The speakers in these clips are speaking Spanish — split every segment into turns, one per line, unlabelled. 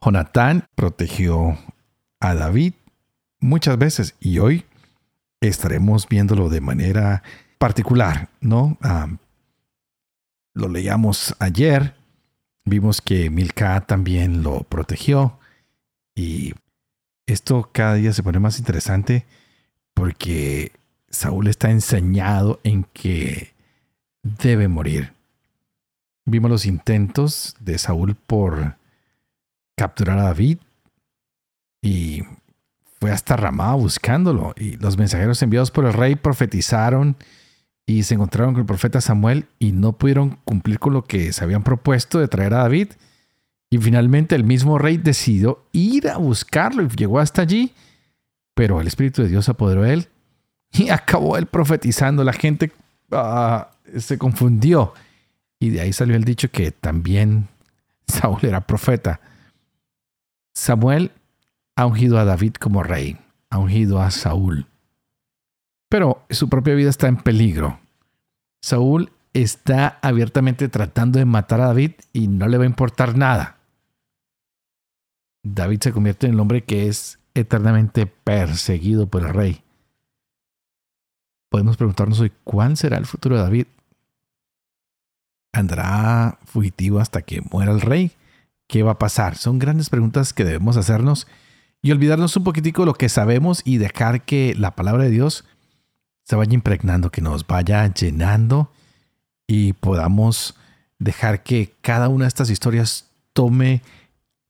Jonatán protegió a David muchas veces y hoy estaremos viéndolo de manera particular, ¿no? lo leíamos ayer, vimos que Milka también lo protegió y esto cada día se pone más interesante porque Saúl está enseñado en que debe morir. Vimos los intentos de Saúl por capturar a David y fue hasta Ramá buscándolo. Y los mensajeros enviados por el rey profetizaron y se encontraron con el profeta Samuel y no pudieron cumplir con lo que se habían propuesto de traer a David. Y finalmente el mismo rey decidió ir a buscarlo y llegó hasta allí. Pero el Espíritu de Dios apoderó de él y acabó él profetizando. La gente ah, se confundió. Y de ahí salió el dicho que también Saúl era profeta. Samuel ha ungido a David como rey, ha ungido a Saúl. Pero su propia vida está en peligro. Saúl está abiertamente tratando de matar a David y no le va a importar nada. David se convierte en el hombre que es eternamente perseguido por el rey. Podemos preguntarnos hoy cuál será el futuro de David. ¿Andará fugitivo hasta que muera el rey? ¿Qué va a pasar? Son grandes preguntas que debemos hacernos y olvidarnos un poquitico de lo que sabemos y dejar que la palabra de Dios se vaya impregnando, que nos vaya llenando y podamos dejar que cada una de estas historias tome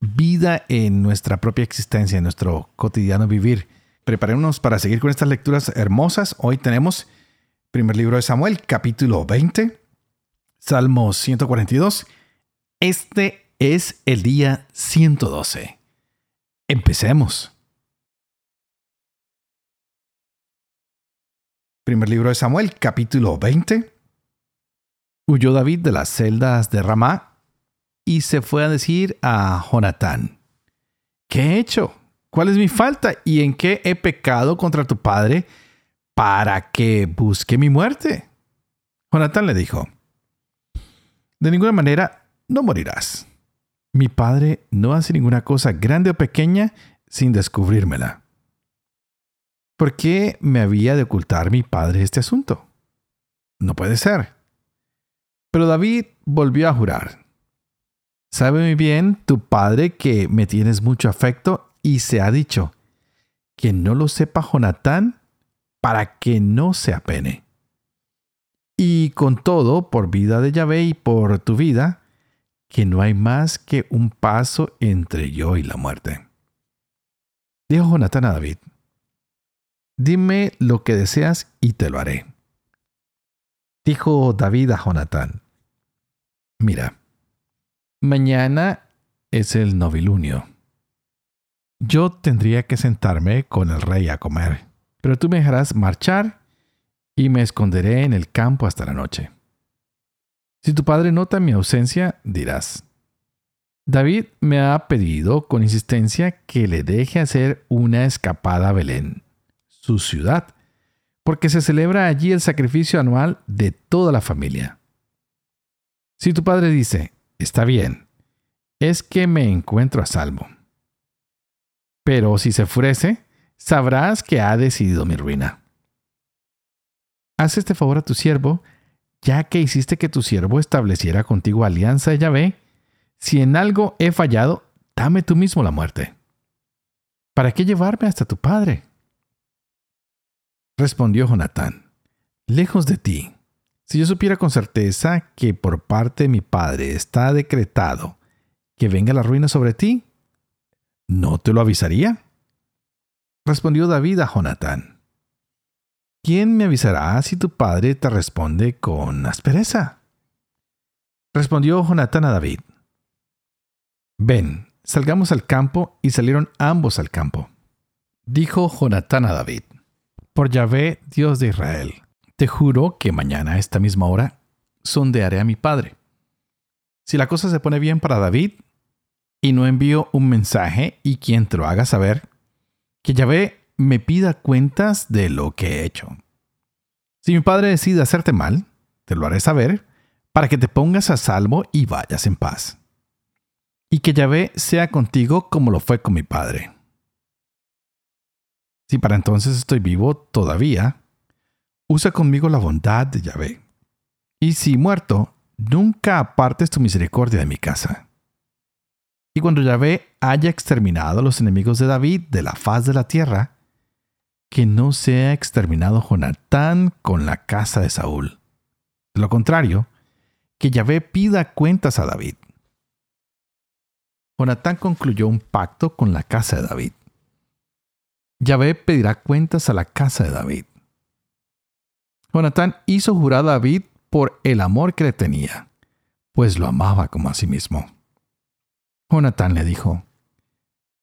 vida en nuestra propia existencia, en nuestro cotidiano vivir. Preparémonos para seguir con estas lecturas hermosas. Hoy tenemos primer libro de Samuel, capítulo 20, Salmo 142. Este es el día 112. Empecemos. Primer libro de Samuel, capítulo 20. Huyó David de las celdas de Ramá y se fue a decir a Jonatán, ¿qué he hecho? ¿Cuál es mi falta? ¿Y en qué he pecado contra tu padre para que busque mi muerte? Jonatán le dijo, de ninguna manera no morirás. Mi padre no hace ninguna cosa grande o pequeña sin descubrírmela. ¿Por qué me había de ocultar mi padre este asunto? No puede ser. Pero David volvió a jurar. Sabe muy bien tu padre que me tienes mucho afecto y se ha dicho que no lo sepa Jonatán para que no se apene. Y con todo, por vida de Yahvé y por tu vida, que no hay más que un paso entre yo y la muerte. Dijo Jonatán a David, dime lo que deseas y te lo haré. Dijo David a Jonatán, mira, mañana es el novilunio. Yo tendría que sentarme con el rey a comer, pero tú me dejarás marchar y me esconderé en el campo hasta la noche. Si tu padre nota mi ausencia, dirás, David me ha pedido con insistencia que le deje hacer una escapada a Belén, su ciudad, porque se celebra allí el sacrificio anual de toda la familia. Si tu padre dice, está bien, es que me encuentro a salvo. Pero si se ofrece, sabrás que ha decidido mi ruina. Haz este favor a tu siervo ya que hiciste que tu siervo estableciera contigo alianza de Yahvé, si en algo he fallado, dame tú mismo la muerte. ¿Para qué llevarme hasta tu padre? Respondió Jonatán, lejos de ti. Si yo supiera con certeza que por parte de mi padre está decretado que venga la ruina sobre ti, ¿no te lo avisaría? Respondió David a Jonatán, ¿quién me avisará si tu padre te responde con aspereza? Respondió Jonatán a David, Ven, salgamos al campo, y salieron ambos al campo. Dijo Jonatán a David, por Yahvé, Dios de Israel, te juro que mañana a esta misma hora sondearé a mi padre. Si la cosa se pone bien para David, y no envío un mensaje y quien te lo haga saber, que Yahvé me pida cuentas de lo que he hecho. Si mi padre decide hacerte mal, te lo haré saber, para que te pongas a salvo y vayas en paz. Y que Yahvé sea contigo como lo fue con mi padre. Si para entonces estoy vivo todavía, usa conmigo la bondad de Yahvé. Y si muerto, nunca apartes tu misericordia de mi casa. Y cuando Yahvé haya exterminado a los enemigos de David de la faz de la tierra, que no sea exterminado Jonatán con la casa de Saúl. De lo contrario, que Yahvé pida cuentas a David. Jonatán concluyó un pacto con la casa de David. Yahvé pedirá cuentas a la casa de David. Jonatán hizo jurar a David por el amor que le tenía, pues lo amaba como a sí mismo. Jonatán le dijo,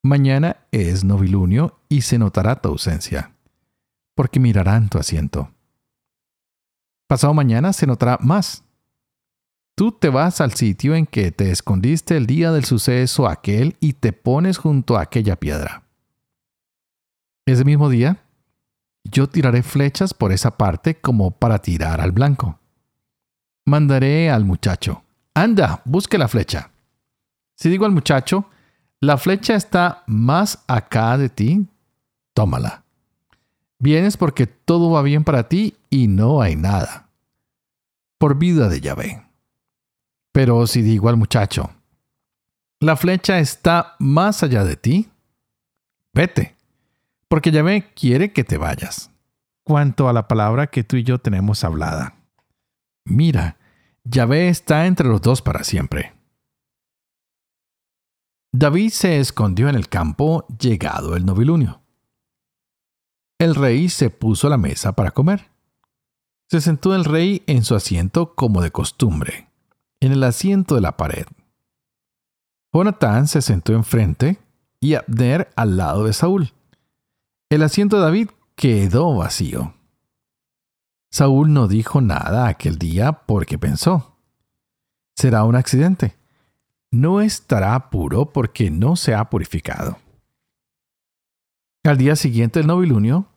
Mañana es novilunio y se notará tu ausencia, porque mirarán tu asiento. Pasado mañana se notará más. Tú te vas al sitio en que te escondiste el día del suceso aquel y te pones junto a aquella piedra. Ese mismo día, yo tiraré flechas por esa parte como para tirar al blanco. Mandaré al muchacho, anda, busque la flecha. Si digo al muchacho, la flecha está más acá de ti, tómala. Vienes porque todo va bien para ti y no hay nada. Por vida de Yahvé. Pero si digo al muchacho, la flecha está más allá de ti, vete, porque Yahvé quiere que te vayas. Cuanto a la palabra que tú y yo tenemos hablada. Mira, Yahvé está entre los dos para siempre. David se escondió en el campo llegado el novilunio. El rey se puso a la mesa para comer. Se sentó el rey en su asiento como de costumbre, en el asiento de la pared. Jonatán se sentó enfrente y Abner al lado de Saúl. El asiento de David quedó vacío. Saúl no dijo nada aquel día porque pensó, será un accidente. No estará puro porque no se ha purificado. Al día siguiente del novilunio,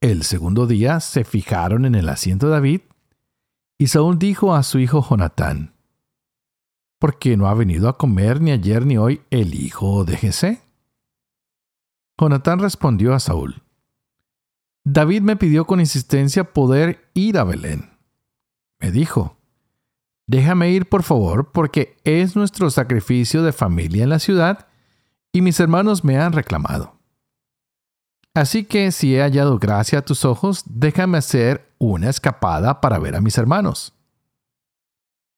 el segundo día, se fijaron en el asiento de David, y Saúl dijo a su hijo Jonatán, ¿por qué no ha venido a comer ni ayer ni hoy el hijo de Jesé? Jonatán respondió a Saúl, David me pidió con insistencia poder ir a Belén. Me dijo, déjame ir por favor porque es nuestro sacrificio de familia en la ciudad y mis hermanos me han reclamado. Así que si he hallado gracia a tus ojos, déjame hacer una escapada para ver a mis hermanos.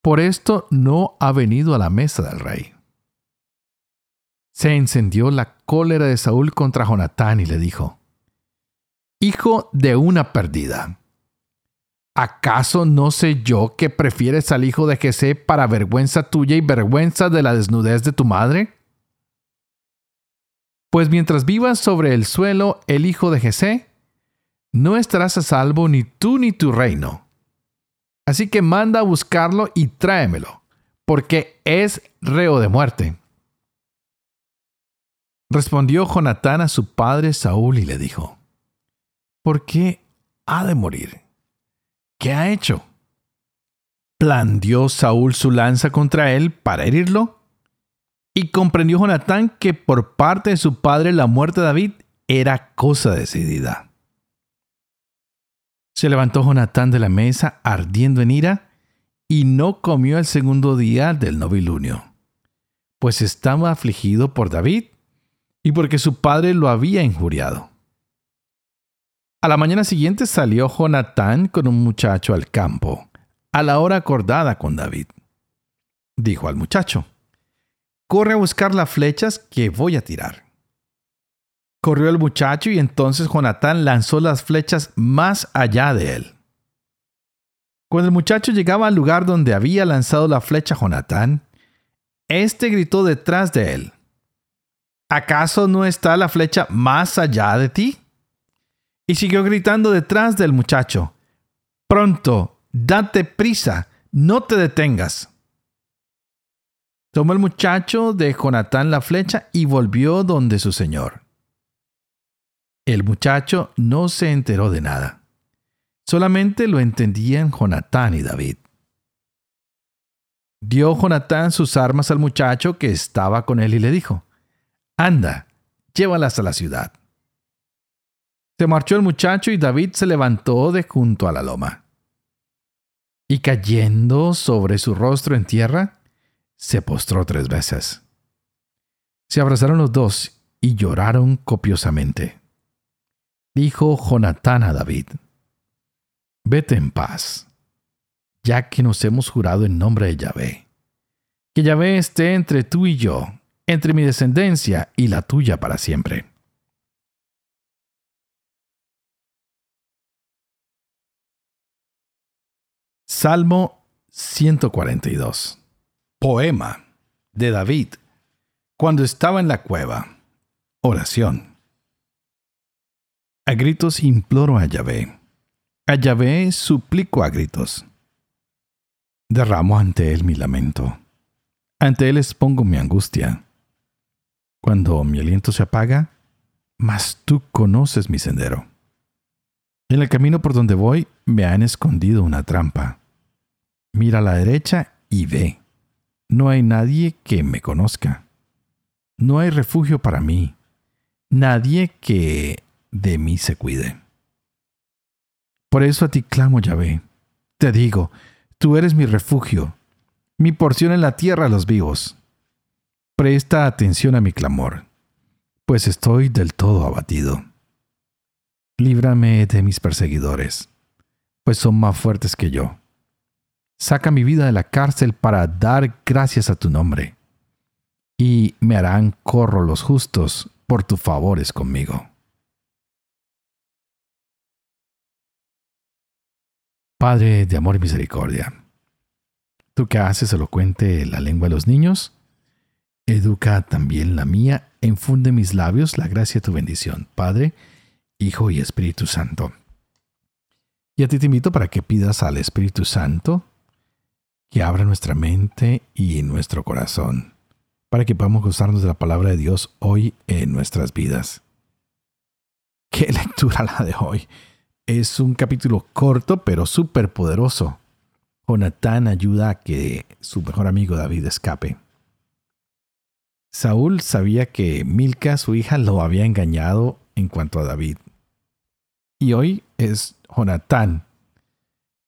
Por esto no ha venido a la mesa del rey. Se encendió la cólera de Saúl contra Jonatán y le dijo, Hijo de una perdida, ¿acaso no sé yo que prefieres al hijo de Jesé para vergüenza tuya y vergüenza de la desnudez de tu madre? Pues mientras vivas sobre el suelo el hijo de Jesé, no estarás a salvo ni tú ni tu reino. Así que manda a buscarlo y tráemelo, porque es reo de muerte. Respondió Jonatán a su padre Saúl y le dijo, ¿por qué ha de morir? ¿Qué ha hecho? ¿Plandió Saúl su lanza contra él para herirlo? Y comprendió Jonatán que por parte de su padre la muerte de David era cosa decidida. Se levantó Jonatán de la mesa ardiendo en ira y no comió el segundo día del novilunio, pues estaba afligido por David y porque su padre lo había injuriado. A la mañana siguiente salió Jonatán con un muchacho al campo, a la hora acordada con David. Dijo al muchacho, corre a buscar las flechas que voy a tirar. Corrió el muchacho y entonces Jonatán lanzó las flechas más allá de él. Cuando el muchacho llegaba al lugar donde había lanzado la flecha Jonatán, éste gritó detrás de él, ¿Acaso no está la flecha más allá de ti? Y siguió gritando detrás del muchacho. Pronto, date prisa, no te detengas. Tomó el muchacho de Jonatán la flecha y volvió donde su señor. El muchacho no se enteró de nada. Solamente lo entendían Jonatán y David. Dio Jonatán sus armas al muchacho que estaba con él y le dijo, Anda, llévalas a la ciudad. Se marchó el muchacho y David se levantó de junto a la loma. Y cayendo sobre su rostro en tierra, se postró tres veces. Se abrazaron los dos y lloraron copiosamente. Dijo Jonatán a David, Vete en paz, ya que nos hemos jurado en nombre de Yahvé. Que Yahvé esté entre tú y yo, entre mi descendencia y la tuya para siempre. Salmo 142 Poema de David cuando estaba en la cueva. Oración. A gritos imploro a Yahvé. A Yahvé suplico a gritos. Derramo ante él mi lamento. Ante él expongo mi angustia. Cuando mi aliento se apaga, mas tú conoces mi sendero. En el camino por donde voy me han escondido una trampa. Mira a la derecha y ve no hay nadie que me conozca. No hay refugio para mí. Nadie que de mí se cuide. Por eso a ti clamo, Yahvé. Te digo, tú eres mi refugio, mi porción en la tierra a los vivos. Presta atención a mi clamor, pues estoy del todo abatido. Líbrame de mis perseguidores, pues son más fuertes que yo. Saca mi vida de la cárcel para dar gracias a tu nombre. Y me harán corro los justos por tus favores conmigo. Padre de amor y misericordia, tú que haces elocuente la lengua de los niños, educa también la mía, enfunde mis labios la gracia de tu bendición, Padre, Hijo y Espíritu Santo. Y a ti te invito para que pidas al Espíritu Santo que abra nuestra mente y nuestro corazón para que podamos gozarnos de la palabra de Dios hoy en nuestras vidas. Qué lectura la de hoy. Es un capítulo corto pero súper poderoso. Jonatán ayuda a que su mejor amigo David escape. Saúl sabía que Milca, su hija, lo había engañado en cuanto a David. Y hoy es Jonatán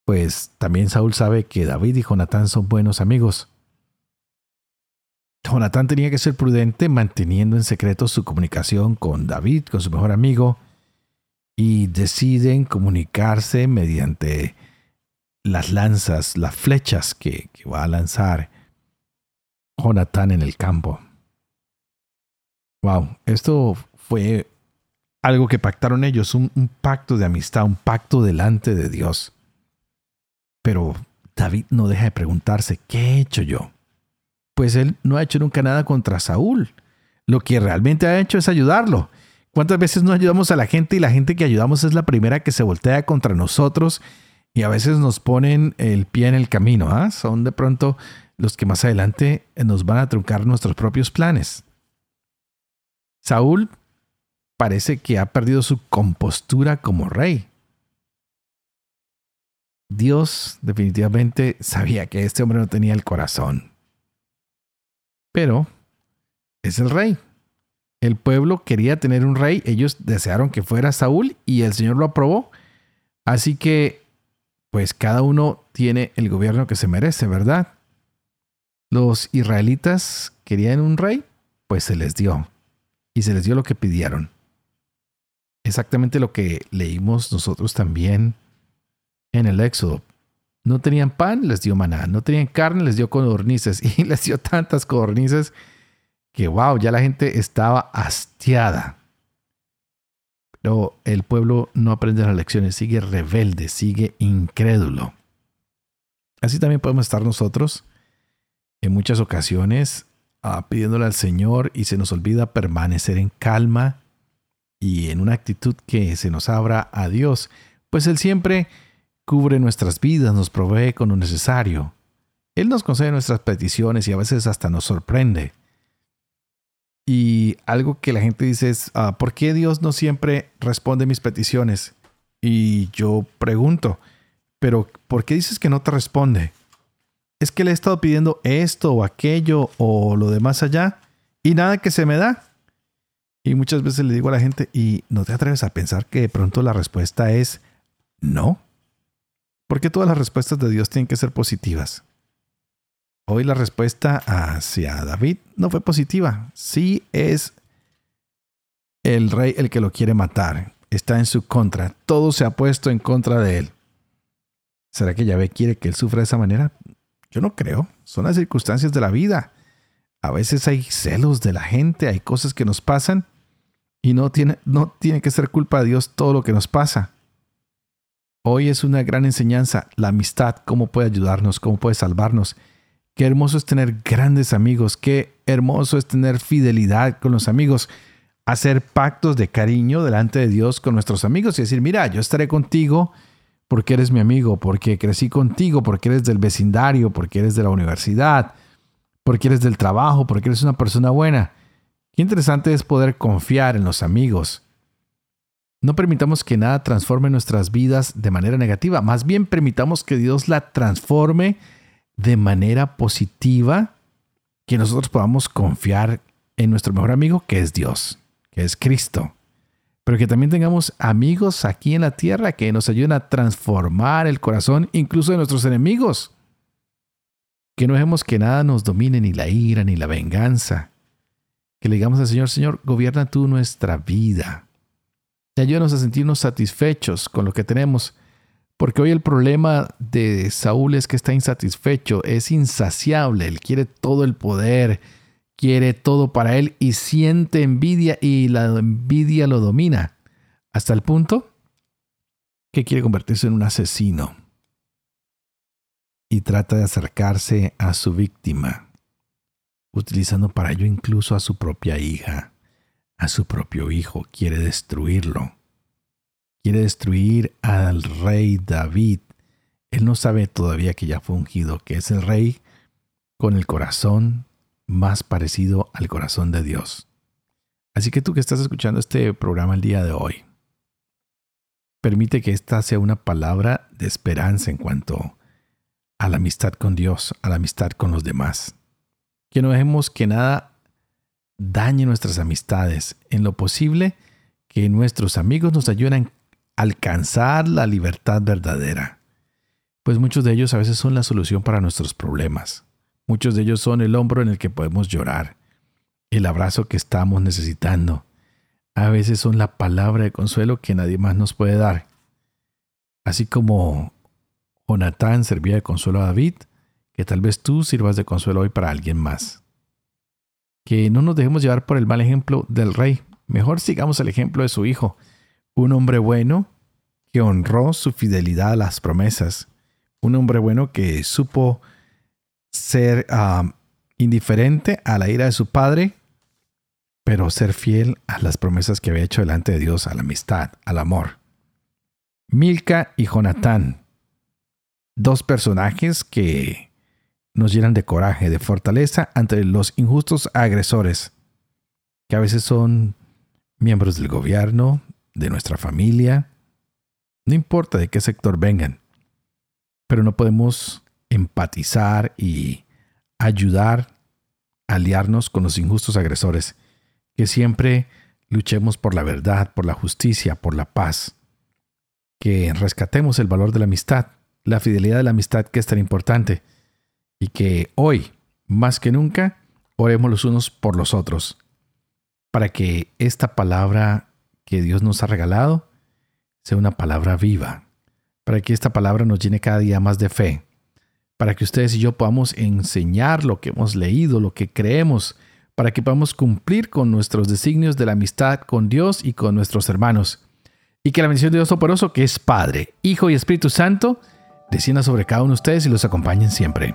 pues también Saúl sabe que David y Jonatán son buenos amigos. Jonatán tenía que ser prudente manteniendo en secreto su comunicación con David, con su mejor amigo, y deciden comunicarse mediante las lanzas, las flechas que, va a lanzar Jonatán en el campo. Wow, esto fue algo que pactaron ellos, un pacto de amistad, un pacto delante de Dios. Pero David no deja de preguntarse, ¿qué he hecho yo? Pues él no ha hecho nunca nada contra Saúl. Lo que realmente ha hecho es ayudarlo. ¿Cuántas veces no ayudamos a la gente y la gente que ayudamos es la primera que se voltea contra nosotros y a veces nos ponen el pie en el camino? ¿ah? Son de pronto los que más adelante nos van a truncar nuestros propios planes. Saúl parece que ha perdido su compostura como rey. Dios definitivamente sabía que este hombre no tenía el corazón. Pero es el rey. El pueblo quería tener un rey, ellos desearon que fuera Saúl y el Señor lo aprobó. Así que, pues cada uno tiene el gobierno que se merece, ¿verdad? Los israelitas querían un rey, pues se les dio. Y se les dio lo que pidieron. Exactamente lo que leímos nosotros también en el Éxodo. No tenían pan, les dio maná. No tenían carne, les dio codornices. Y les dio tantas codornices que, wow, ya la gente estaba hastiada. Pero el pueblo no aprende las lecciones, sigue rebelde, sigue incrédulo. Así también podemos estar nosotros en muchas ocasiones ah, pidiéndole al Señor y se nos olvida permanecer en calma y en una actitud que se nos abra a Dios, pues Él siempre cubre nuestras vidas, nos provee con lo necesario. Él nos concede nuestras peticiones y a veces hasta nos sorprende. Y algo que la gente dice es, ah, ¿por qué Dios no siempre responde mis peticiones? Y yo pregunto, ¿pero por qué dices que no te responde? ¿Es que le he estado pidiendo esto o aquello o lo de más allá y nada que se me da? Y muchas veces le digo a la gente, ¿y no te atreves a pensar que de pronto la respuesta es no? Porque todas las respuestas de Dios tienen que ser positivas. Hoy la respuesta hacia David no fue positiva. Sí es el rey el que lo quiere matar. Está en su contra. Todo se ha puesto en contra de él. ¿Será que Yahvé quiere que él sufra de esa manera? Yo no creo. Son las circunstancias de la vida. A veces hay celos de la gente, hay cosas que nos pasan y no tiene, no tiene que ser culpa de Dios todo lo que nos pasa. Hoy es una gran enseñanza, la amistad, cómo puede ayudarnos, cómo puede salvarnos. Qué hermoso es tener grandes amigos, qué hermoso es tener fidelidad con los amigos, hacer pactos de cariño delante de Dios con nuestros amigos y decir, mira, yo estaré contigo porque eres mi amigo, porque crecí contigo, porque eres del vecindario, porque eres de la universidad, porque eres del trabajo, porque eres una persona buena. Qué interesante es poder confiar en los amigos no permitamos que nada transforme nuestras vidas de manera negativa, más bien permitamos que Dios la transforme de manera positiva, que nosotros podamos confiar en nuestro mejor amigo, que es Dios, que es Cristo. Pero que también tengamos amigos aquí en la tierra que nos ayuden a transformar el corazón incluso de nuestros enemigos. Que no dejemos que nada nos domine, ni la ira, ni la venganza. Que le digamos al Señor, Señor, gobierna tú nuestra vida ayúdanos a sentirnos satisfechos con lo que tenemos. Porque hoy el problema de Saúl es que está insatisfecho, es insaciable, él quiere todo el poder, quiere todo para él y siente envidia y la envidia lo domina hasta el punto que quiere convertirse en un asesino y trata de acercarse a su víctima, utilizando para ello incluso a su propia hija a su propio hijo, quiere destruirlo. Quiere destruir al rey David. Él no sabe todavía que ya fue ungido, que es el rey con el corazón más parecido al corazón de Dios. Así que tú que estás escuchando este programa el día de hoy, permite que esta sea una palabra de esperanza en cuanto a la amistad con Dios, a la amistad con los demás. Que no dejemos que nada dañe nuestras amistades. En lo posible, que nuestros amigos nos ayuden a alcanzar la libertad verdadera. Pues muchos de ellos a veces son la solución para nuestros problemas. Muchos de ellos son el hombro en el que podemos llorar, el abrazo que estamos necesitando. A veces son la palabra de consuelo que nadie más nos puede dar. Así como Jonatán servía de consuelo a David, que tal vez tú sirvas de consuelo hoy para alguien más que no nos dejemos llevar por el mal ejemplo del rey. Mejor sigamos el ejemplo de su hijo, un hombre bueno que honró su fidelidad a las promesas, un hombre bueno que supo ser ah, indiferente a la ira de su padre, pero ser fiel a las promesas que había hecho delante de Dios, a la amistad, al amor. Milka y Jonatán, dos personajes que nos llenan de coraje, de fortaleza ante los injustos agresores, que a veces son miembros del gobierno, de nuestra familia, no importa de qué sector vengan, pero no podemos empatizar y ayudar, aliarnos con los injustos agresores, que siempre luchemos por la verdad, por la justicia, por la paz, que rescatemos el valor de la amistad, la fidelidad de la amistad que es tan importante, y que hoy, más que nunca, oremos los unos por los otros, para que esta palabra que Dios nos ha regalado sea una palabra viva, para que esta palabra nos llene cada día más de fe, para que ustedes y yo podamos enseñar lo que hemos leído, lo que creemos, para que podamos cumplir con nuestros designios de la amistad con Dios y con nuestros hermanos. Y que la bendición de Dios Toporoso, que es Padre, Hijo y Espíritu Santo, descienda sobre cada uno de ustedes y los acompañen siempre.